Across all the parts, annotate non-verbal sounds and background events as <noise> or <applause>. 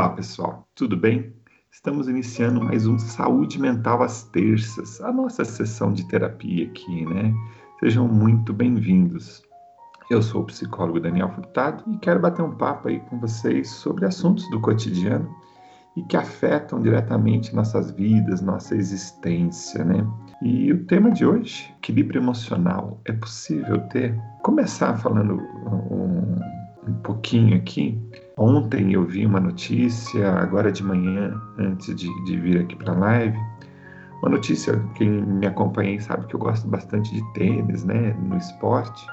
Olá, pessoal, tudo bem? Estamos iniciando mais um Saúde Mental às terças, a nossa sessão de terapia aqui, né? Sejam muito bem-vindos. Eu sou o psicólogo Daniel Furtado e quero bater um papo aí com vocês sobre assuntos do cotidiano e que afetam diretamente nossas vidas, nossa existência, né? E o tema de hoje, equilíbrio emocional, é possível ter? Começar falando um, um pouquinho aqui Ontem eu vi uma notícia, agora de manhã, antes de, de vir aqui para a live, uma notícia, quem me acompanha sabe que eu gosto bastante de tênis, né, no esporte.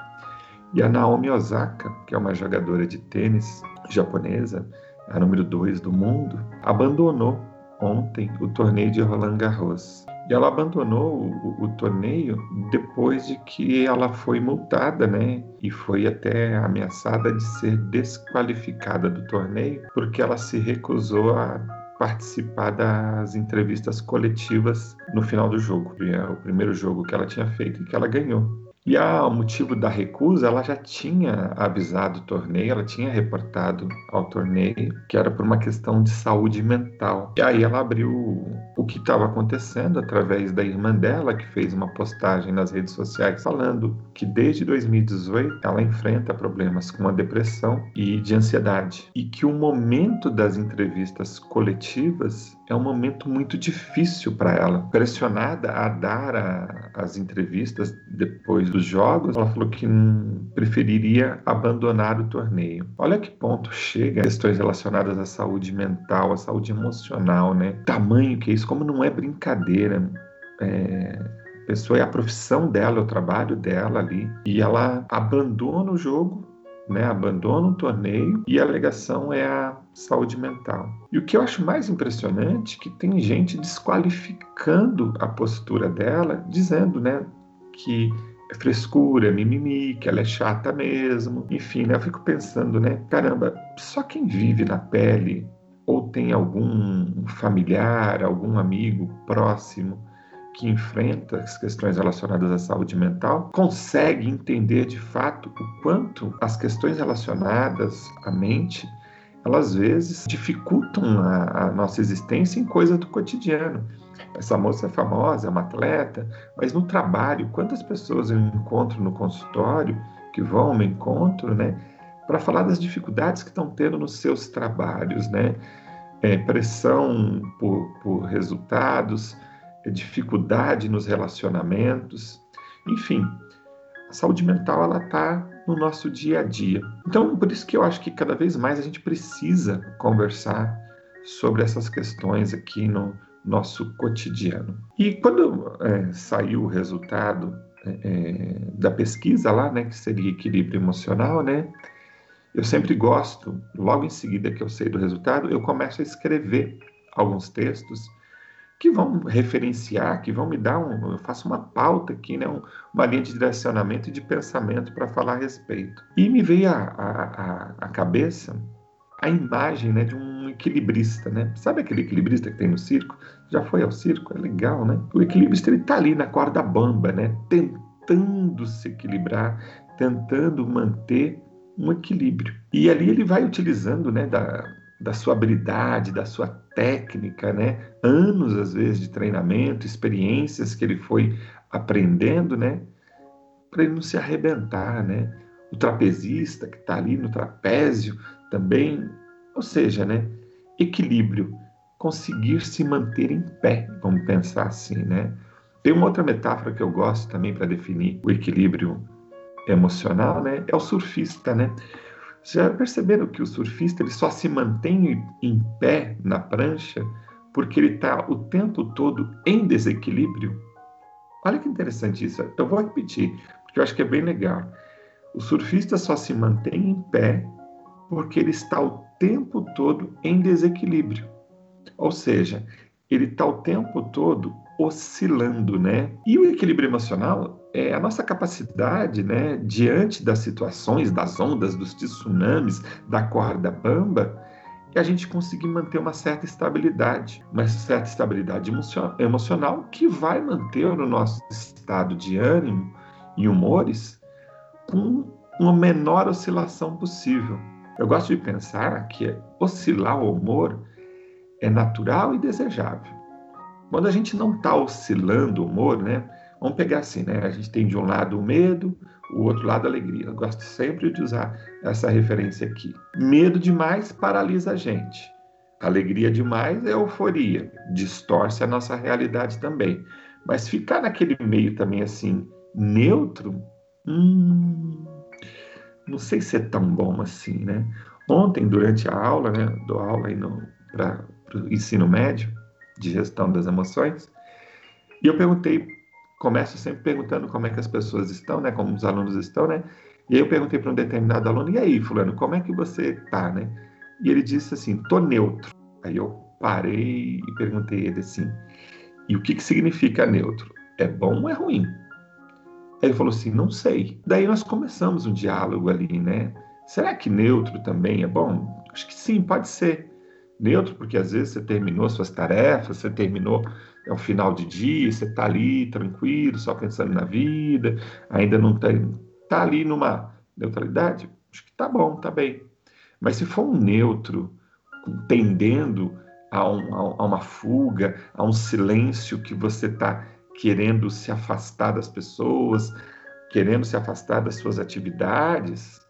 E a Naomi Osaka, que é uma jogadora de tênis japonesa, a número 2 do mundo, abandonou ontem o torneio de Roland Garros. E ela abandonou o, o, torneio depois de que ela foi multada, né? E foi até ameaçada de ser desqualificada do torneio, porque ela se recusou a participar das entrevistas coletivas no final do jogo. É o primeiro jogo que ela tinha feito e que ela ganhou. E a motivo da recusa, ela já tinha avisado o torneio, ela tinha reportado ao torneio que era por uma questão de saúde mental. E aí ela abriu o que estava acontecendo através da irmã dela, que fez uma postagem nas redes sociais falando que desde 2018 ela enfrenta problemas com a depressão e de ansiedade. E que o momento das entrevistas coletivas é um momento muito difícil para ela. Pressionada a dar a, as entrevistas depois dos jogos, ela falou que preferiria abandonar o torneio. Olha que ponto chega questões relacionadas à saúde mental, à saúde emocional, né? Tamanho que é isso, como não é brincadeira. É, pessoa é a profissão dela, é o trabalho dela ali, e ela abandona o jogo né, abandona o torneio e a alegação é a saúde mental. E o que eu acho mais impressionante é que tem gente desqualificando a postura dela, dizendo, né, que é frescura, é mimimi, que ela é chata mesmo. Enfim, né, eu fico pensando, né, caramba, só quem vive na pele ou tem algum familiar, algum amigo próximo que enfrenta as questões relacionadas à saúde mental consegue entender de fato o quanto as questões relacionadas à mente elas às vezes dificultam a, a nossa existência em coisas do cotidiano. Essa moça é famosa, é uma atleta, mas no trabalho, quantas pessoas eu encontro no consultório que vão ao encontro, né, para falar das dificuldades que estão tendo nos seus trabalhos, né? É, pressão por, por resultados, dificuldade nos relacionamentos, enfim, a saúde mental ela está no nosso dia a dia. Então, por isso que eu acho que cada vez mais a gente precisa conversar sobre essas questões aqui no nosso cotidiano. E quando é, saiu o resultado é, é, da pesquisa lá, né, que seria equilíbrio emocional, né, eu sempre gosto, logo em seguida que eu sei do resultado, eu começo a escrever alguns textos que vão referenciar, que vão me dar um. Eu faço uma pauta aqui, né, um, uma linha de direcionamento e de pensamento para falar a respeito. E me veio à cabeça a imagem né, de um equilibrista, né? Sabe aquele equilibrista que tem no circo? Já foi ao circo? É legal, né? O equilibrista ele está ali na corda bamba, né? Tentando se equilibrar, tentando manter um equilíbrio. E ali ele vai utilizando, né, da, da sua habilidade, da sua técnica, né? Anos às vezes de treinamento, experiências que ele foi aprendendo, né? Para ele não se arrebentar, né? O trapezista que está ali no trapézio também, ou seja, né? Equilíbrio, conseguir se manter em pé, vamos pensar assim, né? Tem uma outra metáfora que eu gosto também para definir o equilíbrio emocional, né? É o surfista, né? Já perceberam que o surfista ele só se mantém em pé na prancha porque ele está o tempo todo em desequilíbrio? Olha que interessante isso. Eu vou repetir, porque eu acho que é bem legal. O surfista só se mantém em pé porque ele está o tempo todo em desequilíbrio. Ou seja, ele está o tempo todo oscilando, né? E o equilíbrio emocional é a nossa capacidade, né, diante das situações, das ondas, dos tsunamis, da corda bamba, que a gente conseguir manter uma certa estabilidade, uma certa estabilidade emocional que vai manter o nosso estado de ânimo e humores com uma menor oscilação possível. Eu gosto de pensar que oscilar o humor é natural e desejável. Quando a gente não está oscilando o humor, né? Vamos pegar assim, né? A gente tem de um lado o medo, o outro lado a alegria. Eu gosto sempre de usar essa referência aqui. Medo demais paralisa a gente. Alegria demais é euforia, distorce a nossa realidade também. Mas ficar naquele meio também assim, neutro, hum, não sei se é tão bom assim, né? Ontem, durante a aula, né, dou aula para o ensino médio de gestão das emoções, e eu perguntei, começo sempre perguntando como é que as pessoas estão, né, como os alunos estão, né? E aí eu perguntei para um determinado aluno, e aí, fulano, como é que você tá, né? E ele disse assim, tô neutro. Aí eu parei e perguntei ele assim, e o que, que significa neutro? É bom ou é ruim? Ele falou assim: não sei. Daí nós começamos um diálogo ali, né? Será que neutro também é bom? Acho que sim, pode ser. Neutro, porque às vezes você terminou suas tarefas, você terminou, é o final de dia, você está ali tranquilo, só pensando na vida, ainda não está tá ali numa neutralidade. Acho que tá bom, tá bem. Mas se for um neutro, tendendo a, um, a uma fuga, a um silêncio que você está querendo se afastar das pessoas, querendo se afastar das suas atividades,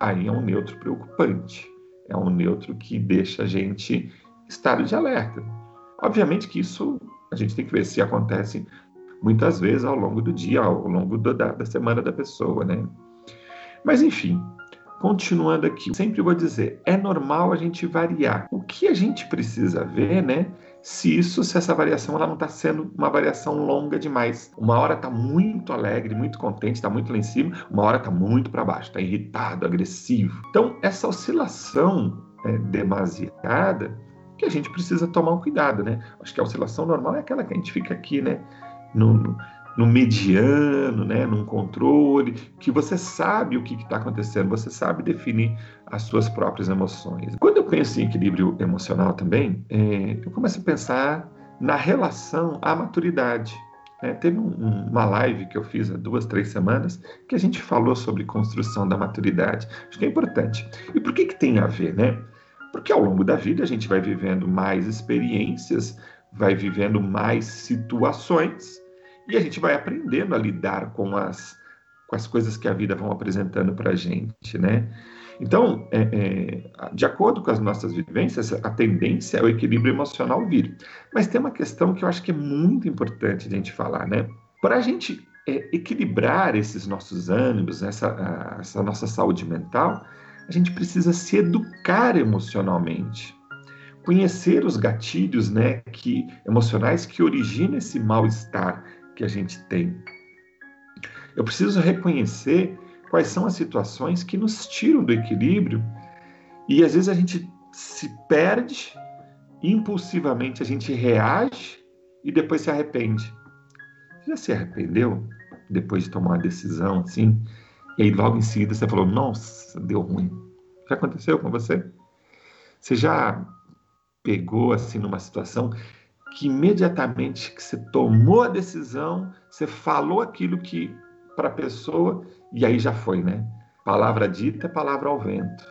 aí é um neutro preocupante. É um neutro que deixa a gente estado de alerta. Obviamente que isso a gente tem que ver se acontece muitas vezes ao longo do dia, ao longo da, da semana da pessoa, né? Mas enfim, continuando aqui, sempre vou dizer, é normal a gente variar. O que a gente precisa ver, né, se isso, se essa variação ela não está sendo uma variação longa demais. Uma hora está muito alegre, muito contente, está muito lá em cima, uma hora está muito para baixo, está irritado, agressivo. Então, essa oscilação é, demasiada que a gente precisa tomar um cuidado, né? Acho que a oscilação normal é aquela que a gente fica aqui, né? No, no, no mediano, né, num controle, que você sabe o que está acontecendo, você sabe definir as suas próprias emoções. Quando eu penso em equilíbrio emocional também, é, eu começo a pensar na relação à maturidade. É, teve um, uma live que eu fiz há duas, três semanas que a gente falou sobre construção da maturidade. Acho que é importante. E por que, que tem a ver, né? Porque ao longo da vida a gente vai vivendo mais experiências, vai vivendo mais situações e a gente vai aprendendo a lidar com as, com as coisas que a vida vão apresentando para a gente, né? Então, é, é, de acordo com as nossas vivências, a tendência é o equilíbrio emocional vir. Mas tem uma questão que eu acho que é muito importante a gente falar, né? Para a gente é, equilibrar esses nossos ânimos, essa, essa nossa saúde mental, a gente precisa se educar emocionalmente conhecer os gatilhos né, que, emocionais que originam esse mal-estar que a gente tem. Eu preciso reconhecer quais são as situações que nos tiram do equilíbrio e às vezes a gente se perde, impulsivamente a gente reage e depois se arrepende. Você já se arrependeu depois de tomar uma decisão assim? E aí logo em seguida você falou: Nossa, deu ruim. Já aconteceu com você? Você já pegou assim numa situação que imediatamente que você tomou a decisão, você falou aquilo que para a pessoa e aí já foi, né? Palavra dita, palavra ao vento.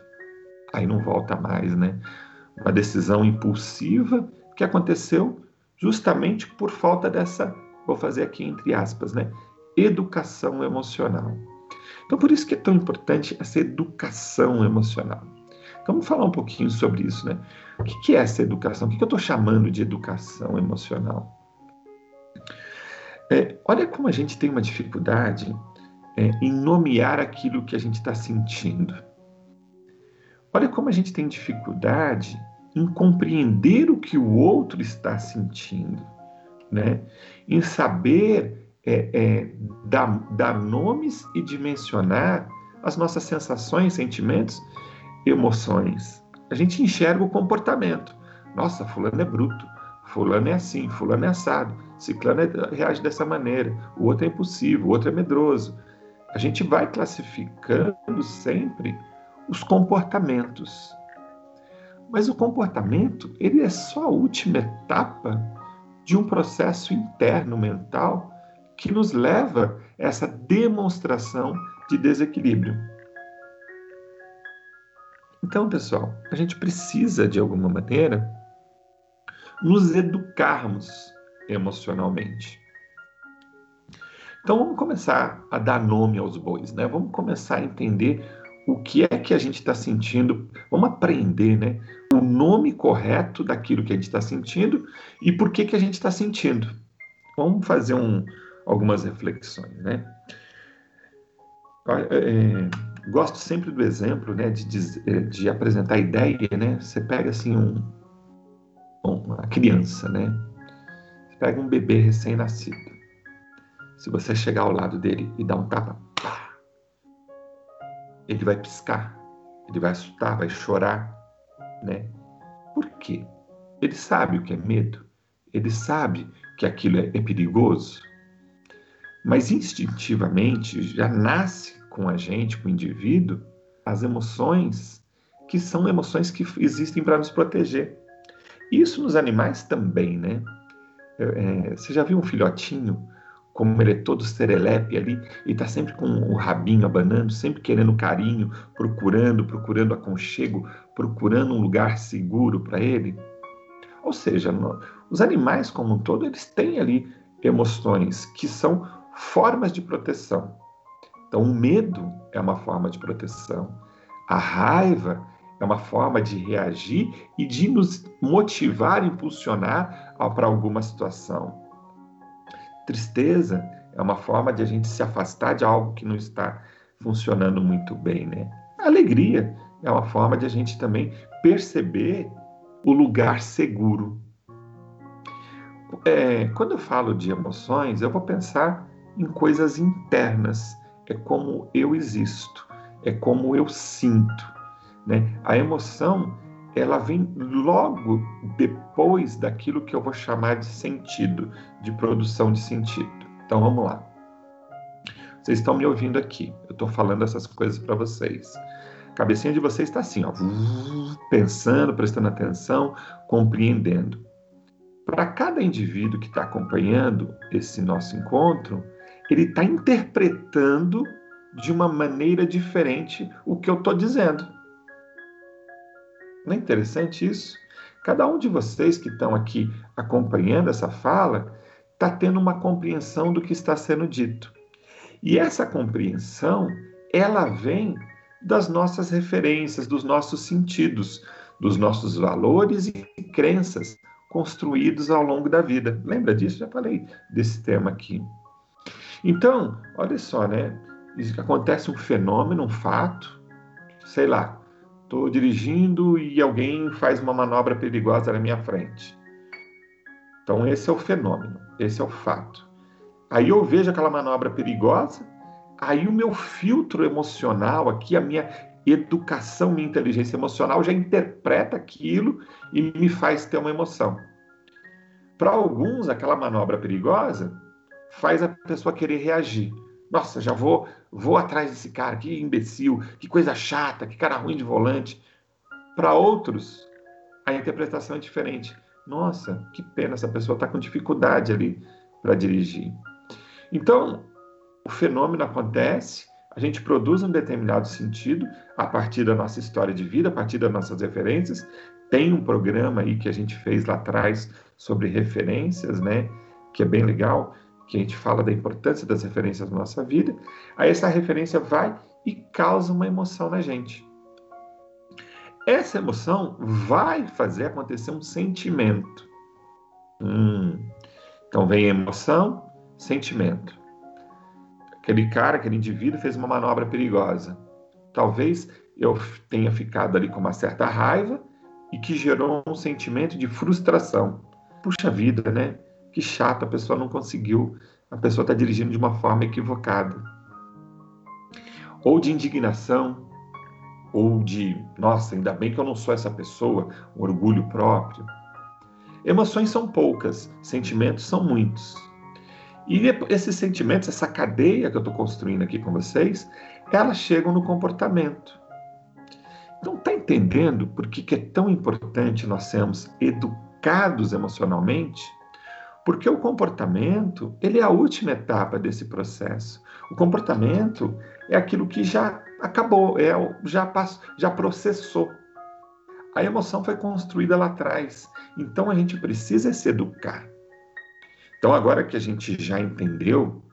Aí não volta mais, né? Uma decisão impulsiva que aconteceu justamente por falta dessa, vou fazer aqui entre aspas, né? Educação emocional. Então, por isso que é tão importante essa educação emocional. Então, vamos falar um pouquinho sobre isso, né? O que é essa educação? O que eu estou chamando de educação emocional? É, olha como a gente tem uma dificuldade é, em nomear aquilo que a gente está sentindo. Olha como a gente tem dificuldade em compreender o que o outro está sentindo, né? em saber é, é, dar, dar nomes e dimensionar as nossas sensações, sentimentos emoções. A gente enxerga o comportamento. Nossa, fulano é bruto, fulano é assim, fulano é assado, ciclano é, reage dessa maneira, o outro é impulsivo, o outro é medroso. A gente vai classificando sempre os comportamentos. Mas o comportamento, ele é só a última etapa de um processo interno mental que nos leva a essa demonstração de desequilíbrio. Então, pessoal, a gente precisa, de alguma maneira, nos educarmos emocionalmente. Então, vamos começar a dar nome aos bois, né? Vamos começar a entender o que é que a gente está sentindo. Vamos aprender, né? O nome correto daquilo que a gente está sentindo e por que, que a gente está sentindo. Vamos fazer um, algumas reflexões, né? É, é, gosto sempre do exemplo, né, de, de, de, apresentar ideia, né? Você pega assim um, uma criança, né? Você pega um bebê recém-nascido. Se você chegar ao lado dele e dar um tapa, pá, ele vai piscar, ele vai assustar, vai chorar, né? Por quê? Ele sabe o que é medo, ele sabe que aquilo é, é perigoso, mas instintivamente já nasce com a gente, com o indivíduo, as emoções que são emoções que existem para nos proteger. Isso nos animais também, né? É, você já viu um filhotinho como ele é todo serelepe ali, e está sempre com o rabinho abanando, sempre querendo carinho, procurando, procurando aconchego, procurando um lugar seguro para ele. Ou seja, os animais como um todo, eles têm ali emoções que são formas de proteção. Então, o medo é uma forma de proteção. A raiva é uma forma de reagir e de nos motivar, impulsionar para alguma situação. Tristeza é uma forma de a gente se afastar de algo que não está funcionando muito bem, né? Alegria é uma forma de a gente também perceber o lugar seguro. É, quando eu falo de emoções, eu vou pensar em coisas internas. É como eu existo, é como eu sinto. Né? A emoção ela vem logo depois daquilo que eu vou chamar de sentido, de produção de sentido. Então vamos lá. Vocês estão me ouvindo aqui. Eu estou falando essas coisas para vocês. A cabecinha de vocês está assim, ó, pensando, prestando atenção, compreendendo. Para cada indivíduo que está acompanhando esse nosso encontro, ele está interpretando de uma maneira diferente o que eu estou dizendo. Não é interessante isso? Cada um de vocês que estão aqui acompanhando essa fala está tendo uma compreensão do que está sendo dito. E essa compreensão, ela vem das nossas referências, dos nossos sentidos, dos nossos valores e crenças construídos ao longo da vida. Lembra disso? Já falei desse tema aqui. Então, olha só, né? Acontece um fenômeno, um fato, sei lá, Estou dirigindo e alguém faz uma manobra perigosa na minha frente. Então, esse é o fenômeno, esse é o fato. Aí eu vejo aquela manobra perigosa, aí o meu filtro emocional aqui, a minha educação, minha inteligência emocional já interpreta aquilo e me faz ter uma emoção. Para alguns, aquela manobra perigosa faz a pessoa querer reagir. Nossa, já vou, vou atrás desse cara, que imbecil, que coisa chata, que cara ruim de volante. Para outros, a interpretação é diferente. Nossa, que pena, essa pessoa está com dificuldade ali para dirigir. Então, o fenômeno acontece, a gente produz um determinado sentido a partir da nossa história de vida, a partir das nossas referências. Tem um programa aí que a gente fez lá atrás sobre referências, né? Que é bem legal que a gente fala da importância das referências na nossa vida, aí essa referência vai e causa uma emoção na gente. Essa emoção vai fazer acontecer um sentimento. Hum. Então vem emoção, sentimento. Aquele cara, aquele indivíduo fez uma manobra perigosa. Talvez eu tenha ficado ali com uma certa raiva e que gerou um sentimento de frustração. Puxa vida, né? Que chato, a pessoa não conseguiu, a pessoa está dirigindo de uma forma equivocada. Ou de indignação, ou de, nossa, ainda bem que eu não sou essa pessoa, um orgulho próprio. Emoções são poucas, sentimentos são muitos. E esses sentimentos, essa cadeia que eu estou construindo aqui com vocês, elas chegam no comportamento. Então, está entendendo por que, que é tão importante nós sermos educados emocionalmente? Porque o comportamento, ele é a última etapa desse processo. O comportamento é aquilo que já acabou, é já passou, já processou. A emoção foi construída lá atrás. Então a gente precisa se educar. Então agora que a gente já entendeu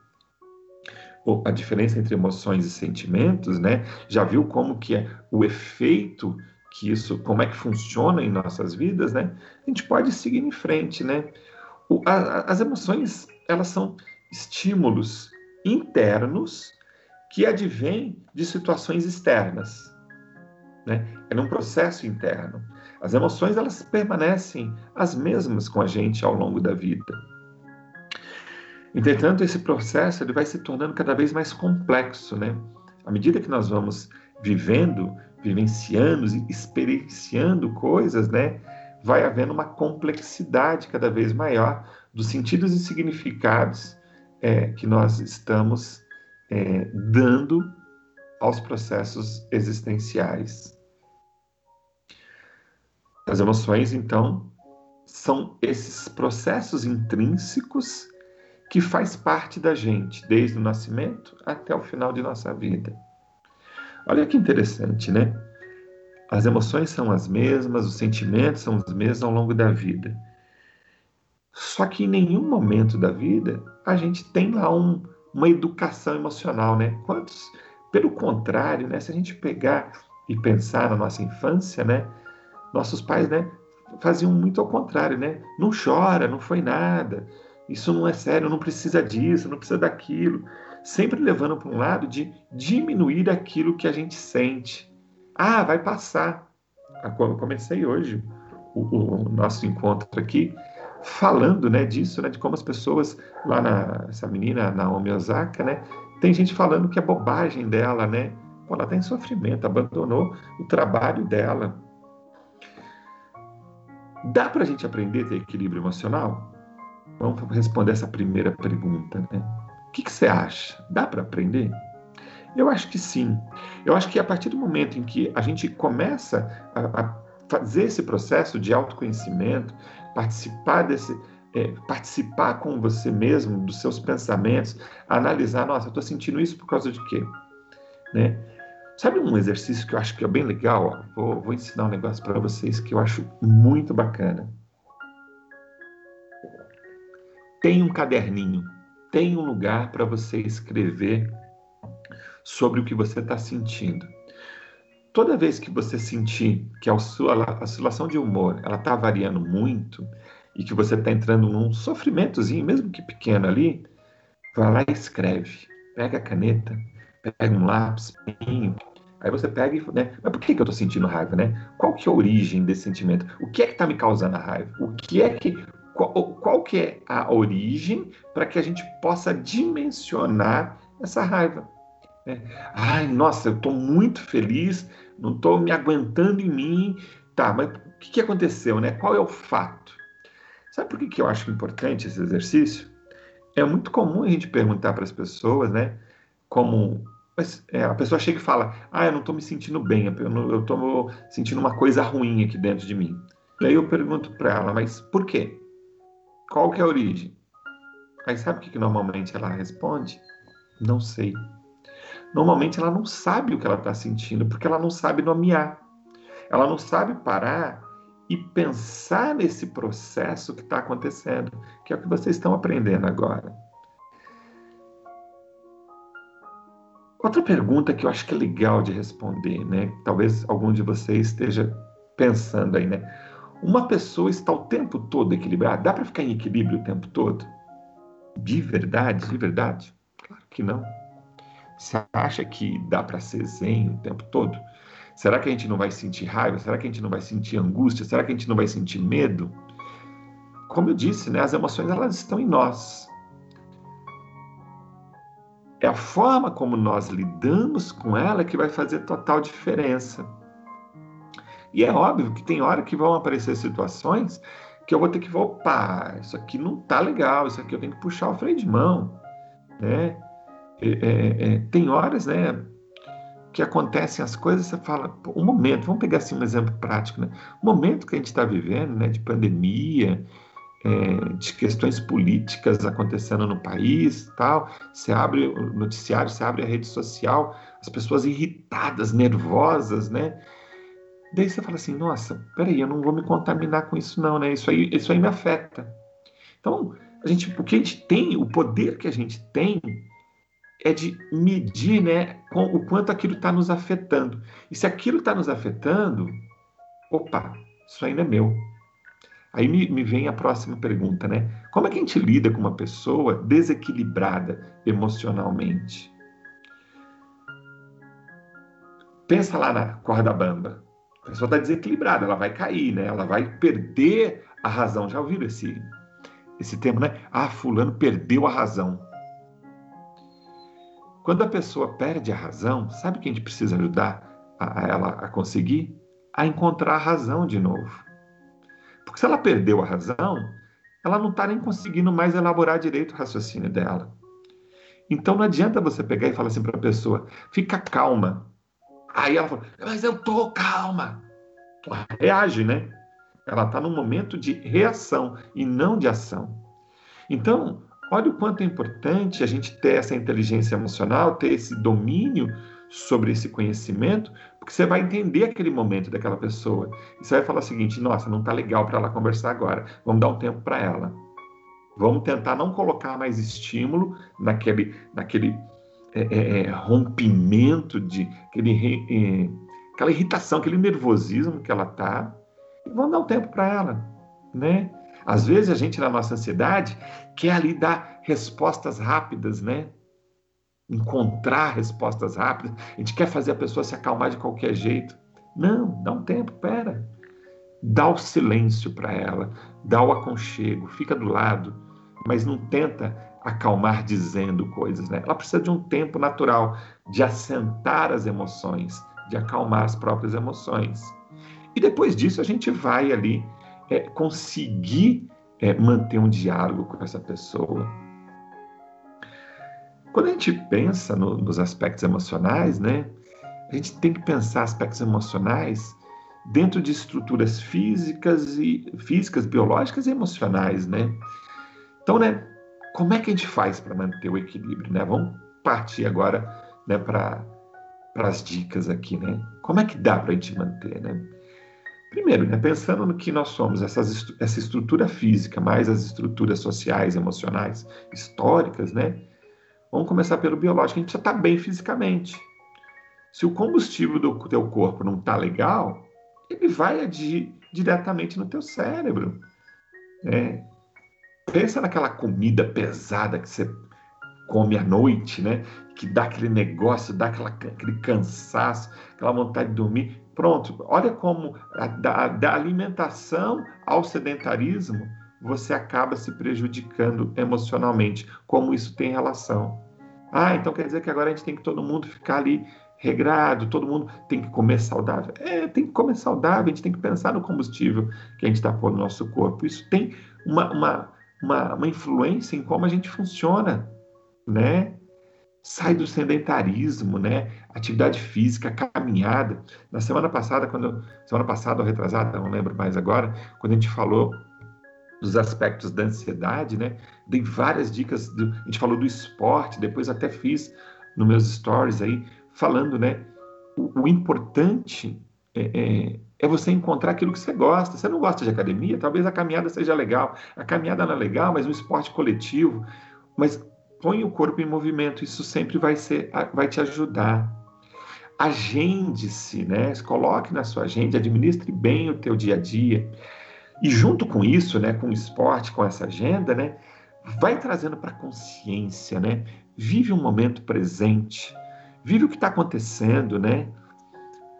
a diferença entre emoções e sentimentos, né? Já viu como que é o efeito que isso, como é que funciona em nossas vidas, né? A gente pode seguir em frente, né? O, a, as emoções, elas são estímulos internos que advêm de situações externas, né? É num processo interno. As emoções, elas permanecem as mesmas com a gente ao longo da vida. Entretanto, esse processo ele vai se tornando cada vez mais complexo, né? À medida que nós vamos vivendo, vivenciando experienciando coisas, né? Vai havendo uma complexidade cada vez maior dos sentidos e significados é, que nós estamos é, dando aos processos existenciais. As emoções, então, são esses processos intrínsecos que faz parte da gente, desde o nascimento até o final de nossa vida. Olha que interessante, né? As emoções são as mesmas, os sentimentos são os mesmos ao longo da vida. Só que em nenhum momento da vida a gente tem lá um, uma educação emocional, né? Quantos, pelo contrário, né? Se a gente pegar e pensar na nossa infância, né? Nossos pais, né? Faziam muito ao contrário, né? Não chora, não foi nada. Isso não é sério, não precisa disso, não precisa daquilo. Sempre levando para um lado de diminuir aquilo que a gente sente. Ah, vai passar. Eu comecei hoje o, o nosso encontro aqui falando né, disso, né, de como as pessoas lá na essa menina Naomi Osaka, né, tem gente falando que é bobagem dela, né? Pô, ela está em sofrimento, abandonou o trabalho dela. Dá para a gente aprender a ter equilíbrio emocional? Vamos responder essa primeira pergunta. Né? O que, que você acha? Dá para aprender? Eu acho que sim. Eu acho que a partir do momento em que a gente começa a, a fazer esse processo de autoconhecimento, participar desse, é, participar com você mesmo dos seus pensamentos, analisar, nossa, eu estou sentindo isso por causa de quê? Né? Sabe um exercício que eu acho que é bem legal? Vou, vou ensinar um negócio para vocês que eu acho muito bacana. Tem um caderninho, tem um lugar para você escrever sobre o que você está sentindo. Toda vez que você sentir que a sua oscilação de humor ela está variando muito e que você está entrando num sofrimentozinho, mesmo que pequeno ali, vai lá e escreve. Pega a caneta, pega um lápis, pinho, Aí você pega e, né? Mas por que, que eu estou sentindo raiva, né? Qual que é a origem desse sentimento? O que é que está me causando a raiva? O que é que qual, qual que é a origem para que a gente possa dimensionar essa raiva. Né? Ai, nossa, eu estou muito feliz, não estou me aguentando em mim. Tá, mas o que, que aconteceu, né? Qual é o fato? Sabe por que, que eu acho importante esse exercício? É muito comum a gente perguntar para as pessoas, né? Como mas, é, a pessoa chega e fala: Ah, eu não estou me sentindo bem, eu estou sentindo uma coisa ruim aqui dentro de mim. E aí eu pergunto para ela: Mas por quê? Qual que é a origem? Aí sabe o que, que normalmente ela responde? Não sei. Normalmente ela não sabe o que ela está sentindo, porque ela não sabe nomear. Ela não sabe parar e pensar nesse processo que está acontecendo, que é o que vocês estão aprendendo agora. Outra pergunta que eu acho que é legal de responder, né? Talvez algum de vocês esteja pensando aí, né? Uma pessoa está o tempo todo equilibrada? Dá para ficar em equilíbrio o tempo todo? De verdade? De verdade? Claro que não. Você acha que dá para ser zen o tempo todo? Será que a gente não vai sentir raiva? Será que a gente não vai sentir angústia? Será que a gente não vai sentir medo? Como eu disse, né, as emoções elas estão em nós. É a forma como nós lidamos com ela que vai fazer total diferença. E é óbvio que tem hora que vão aparecer situações que eu vou ter que opa, isso aqui não tá legal, isso aqui eu tenho que puxar o freio de mão, né? É, é, é, tem horas, né, que acontecem as coisas, você fala, um momento, vamos pegar assim um exemplo prático, né? O momento que a gente está vivendo, né, de pandemia, é, de questões políticas acontecendo no país, tal. Você abre o noticiário, você abre a rede social, as pessoas irritadas, nervosas, né? Daí você fala assim, nossa, peraí, eu não vou me contaminar com isso não, né? Isso aí, isso aí me afeta. Então, a gente, o que a gente tem, o poder que a gente tem é de medir, né, com, o quanto aquilo está nos afetando. E se aquilo está nos afetando, opa, isso ainda é meu. Aí me, me vem a próxima pergunta, né? Como é que a gente lida com uma pessoa desequilibrada emocionalmente? Pensa lá na corda bamba. A pessoa está desequilibrada, ela vai cair, né? Ela vai perder a razão. Já ouviram esse, esse termo, né? Ah, fulano perdeu a razão. Quando a pessoa perde a razão, sabe o que a gente precisa ajudar a, a ela a conseguir? A encontrar a razão de novo. Porque se ela perdeu a razão, ela não está nem conseguindo mais elaborar direito o raciocínio dela. Então não adianta você pegar e falar assim para a pessoa, fica calma. Aí ela fala, mas eu tô calma. Ela reage, né? Ela está num momento de reação e não de ação. Então, olha o quanto é importante a gente ter essa inteligência emocional, ter esse domínio sobre esse conhecimento, porque você vai entender aquele momento daquela pessoa. E você vai falar o seguinte: nossa, não está legal para ela conversar agora, vamos dar um tempo para ela. Vamos tentar não colocar mais estímulo naquele, naquele é, é, é rompimento, de aquele, é, aquela irritação, aquele nervosismo que ela está. Vamos dar um tempo para ela, né? Às vezes a gente, na nossa ansiedade, quer ali dar respostas rápidas, né? encontrar respostas rápidas, a gente quer fazer a pessoa se acalmar de qualquer jeito. Não, dá um tempo, pera. Dá o silêncio para ela, dá o aconchego, fica do lado, mas não tenta acalmar dizendo coisas, né? Ela precisa de um tempo natural de assentar as emoções, de acalmar as próprias emoções. E depois disso a gente vai ali é, conseguir é, manter um diálogo com essa pessoa, quando a gente pensa no, nos aspectos emocionais, né, a gente tem que pensar aspectos emocionais dentro de estruturas físicas e físicas, biológicas e emocionais, né? Então, né, como é que a gente faz para manter o equilíbrio, né? Vamos partir agora, né, para as dicas aqui, né? Como é que dá para a gente manter, né? Primeiro, né, pensando no que nós somos, essas, essa estrutura física, mais as estruturas sociais, emocionais, históricas, né? Vamos começar pelo biológico. A gente já está bem fisicamente. Se o combustível do teu corpo não está legal, ele vai agir diretamente no teu cérebro. Né? Pensa naquela comida pesada que você come à noite, né? Que dá aquele negócio, dá aquela, aquele cansaço, aquela vontade de dormir. Pronto, olha como da, da alimentação ao sedentarismo você acaba se prejudicando emocionalmente. Como isso tem relação? Ah, então quer dizer que agora a gente tem que todo mundo ficar ali regrado, todo mundo tem que comer saudável. É, tem que comer saudável, a gente tem que pensar no combustível que a gente está pondo no nosso corpo. Isso tem uma, uma, uma, uma influência em como a gente funciona, né? sai do sedentarismo, né? Atividade física, caminhada. Na semana passada, quando semana passada ou retrasada, não lembro mais agora, quando a gente falou dos aspectos da ansiedade, né? Dei várias dicas, a gente falou do esporte, depois até fiz nos meus stories aí, falando, né? O, o importante é, é, é, você encontrar aquilo que você gosta. Você não gosta de academia? Talvez a caminhada seja legal. A caminhada não é legal, mas o esporte coletivo. Mas põe o corpo em movimento, isso sempre vai, ser, vai te ajudar. Agende-se, né? Coloque na sua agenda, administre bem o teu dia a dia. E junto com isso, né, com o esporte, com essa agenda, né, vai trazendo para a consciência, né? Vive um momento presente, vive o que está acontecendo, né?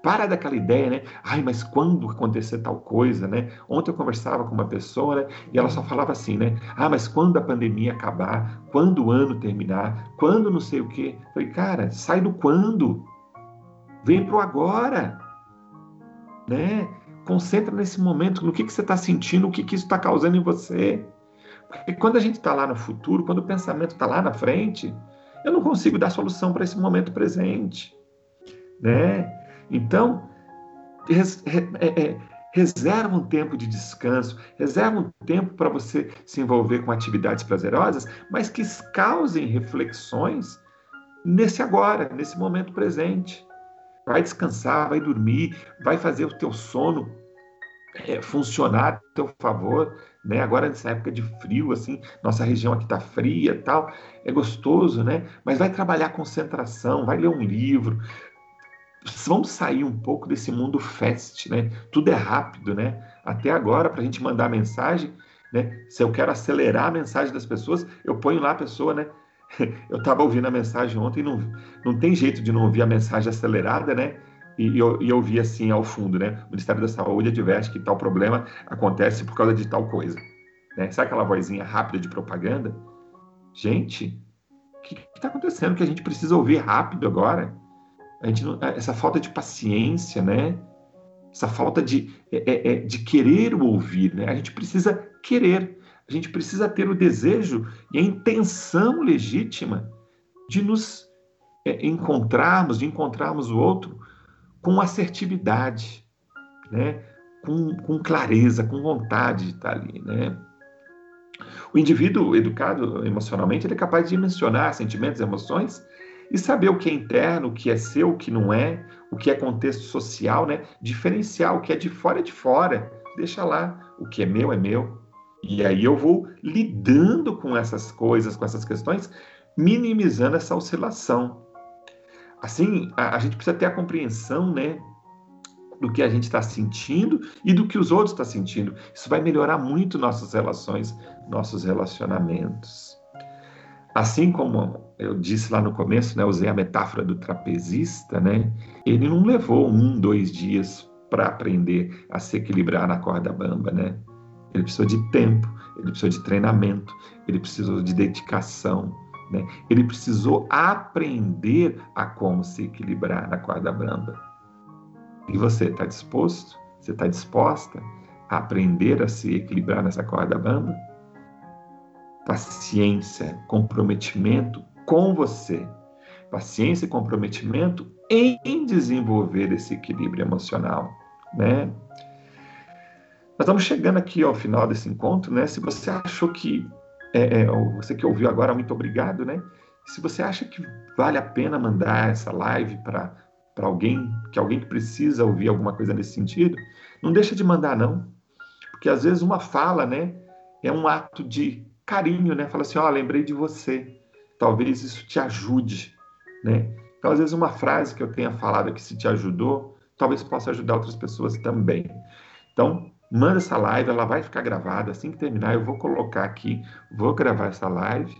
Para daquela ideia, né? Ai, mas quando acontecer tal coisa, né? Ontem eu conversava com uma pessoa, né? E ela só falava assim, né? Ah, mas quando a pandemia acabar, quando o ano terminar, quando não sei o quê. Falei, cara, sai do quando. Vem pro agora, né? Concentra nesse momento, no que, que você está sentindo, o que, que isso está causando em você. Porque quando a gente está lá no futuro, quando o pensamento está lá na frente, eu não consigo dar solução para esse momento presente. Né? Então, é, é, Reserva um tempo de descanso, reserva um tempo para você se envolver com atividades prazerosas, mas que causem reflexões nesse agora, nesse momento presente. Vai descansar, vai dormir, vai fazer o teu sono é, funcionar a teu favor, né? Agora nessa época de frio, assim, nossa região aqui tá fria, tal, é gostoso, né? Mas vai trabalhar concentração, vai ler um livro. Vamos sair um pouco desse mundo fast, né? Tudo é rápido, né? Até agora, para a gente mandar mensagem, né? Se eu quero acelerar a mensagem das pessoas, eu ponho lá a pessoa, né? <laughs> Eu estava ouvindo a mensagem ontem, não, não tem jeito de não ouvir a mensagem acelerada, né? e, eu, e eu vi assim ao fundo, né? O Ministério da Saúde adverte que tal problema acontece por causa de tal coisa. Né? Sabe aquela vozinha rápida de propaganda? Gente, o que está acontecendo que a gente precisa ouvir rápido agora? A gente não, essa falta de paciência, né? Essa falta de, é, é, é de querer ouvir, né? A gente precisa querer, a gente precisa ter o desejo e a intenção legítima de nos é, encontrarmos, de encontrarmos o outro com assertividade, né? com, com clareza, com vontade de estar ali. Né? O indivíduo educado emocionalmente ele é capaz de mencionar sentimentos emoções e saber o que é interno, o que é seu, o que não é, o que é contexto social, né? diferenciar o que é de fora é de fora, deixa lá, o que é meu é meu. E aí eu vou lidando com essas coisas, com essas questões, minimizando essa oscilação. Assim, a, a gente precisa ter a compreensão, né, do que a gente está sentindo e do que os outros estão sentindo. Isso vai melhorar muito nossas relações, nossos relacionamentos. Assim como eu disse lá no começo, né, usei a metáfora do trapezista, né? Ele não levou um, dois dias para aprender a se equilibrar na corda bamba, né? Ele precisou de tempo, ele precisou de treinamento, ele precisou de dedicação, né? Ele precisou aprender a como se equilibrar na corda bamba. E você está disposto? Você está disposta a aprender a se equilibrar nessa corda bamba? Paciência, comprometimento com você. Paciência e comprometimento em desenvolver esse equilíbrio emocional, né? Nós estamos chegando aqui ao final desse encontro, né? Se você achou que é, é, você que ouviu agora, muito obrigado, né? Se você acha que vale a pena mandar essa live para alguém, que alguém que precisa ouvir alguma coisa nesse sentido, não deixa de mandar não, porque às vezes uma fala, né, é um ato de carinho, né? Fala assim, ó, oh, lembrei de você. Talvez isso te ajude, né? Então às vezes uma frase que eu tenha falado que se te ajudou, talvez possa ajudar outras pessoas também. Então, manda essa live, ela vai ficar gravada. Assim que terminar, eu vou colocar aqui, vou gravar essa live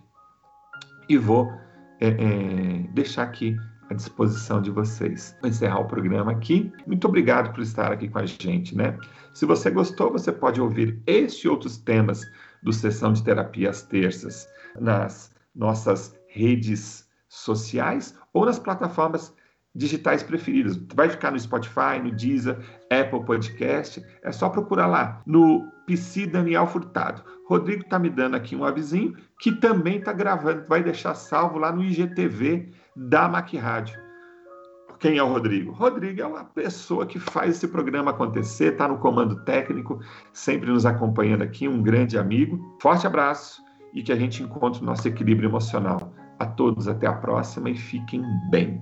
e vou é, é, deixar aqui à disposição de vocês. Vou encerrar o programa aqui. Muito obrigado por estar aqui com a gente, né? Se você gostou, você pode ouvir este e outros temas do Sessão de Terapia às terças nas nossas redes sociais ou nas plataformas digitais preferidos. Vai ficar no Spotify, no Deezer, Apple Podcast. É só procurar lá no PC Daniel Furtado. Rodrigo está me dando aqui um avisinho que também está gravando, vai deixar salvo lá no IGTV da Mac Rádio. Quem é o Rodrigo? Rodrigo é uma pessoa que faz esse programa acontecer, está no comando técnico, sempre nos acompanhando aqui, um grande amigo. Forte abraço e que a gente encontre o nosso equilíbrio emocional. A todos, até a próxima e fiquem bem.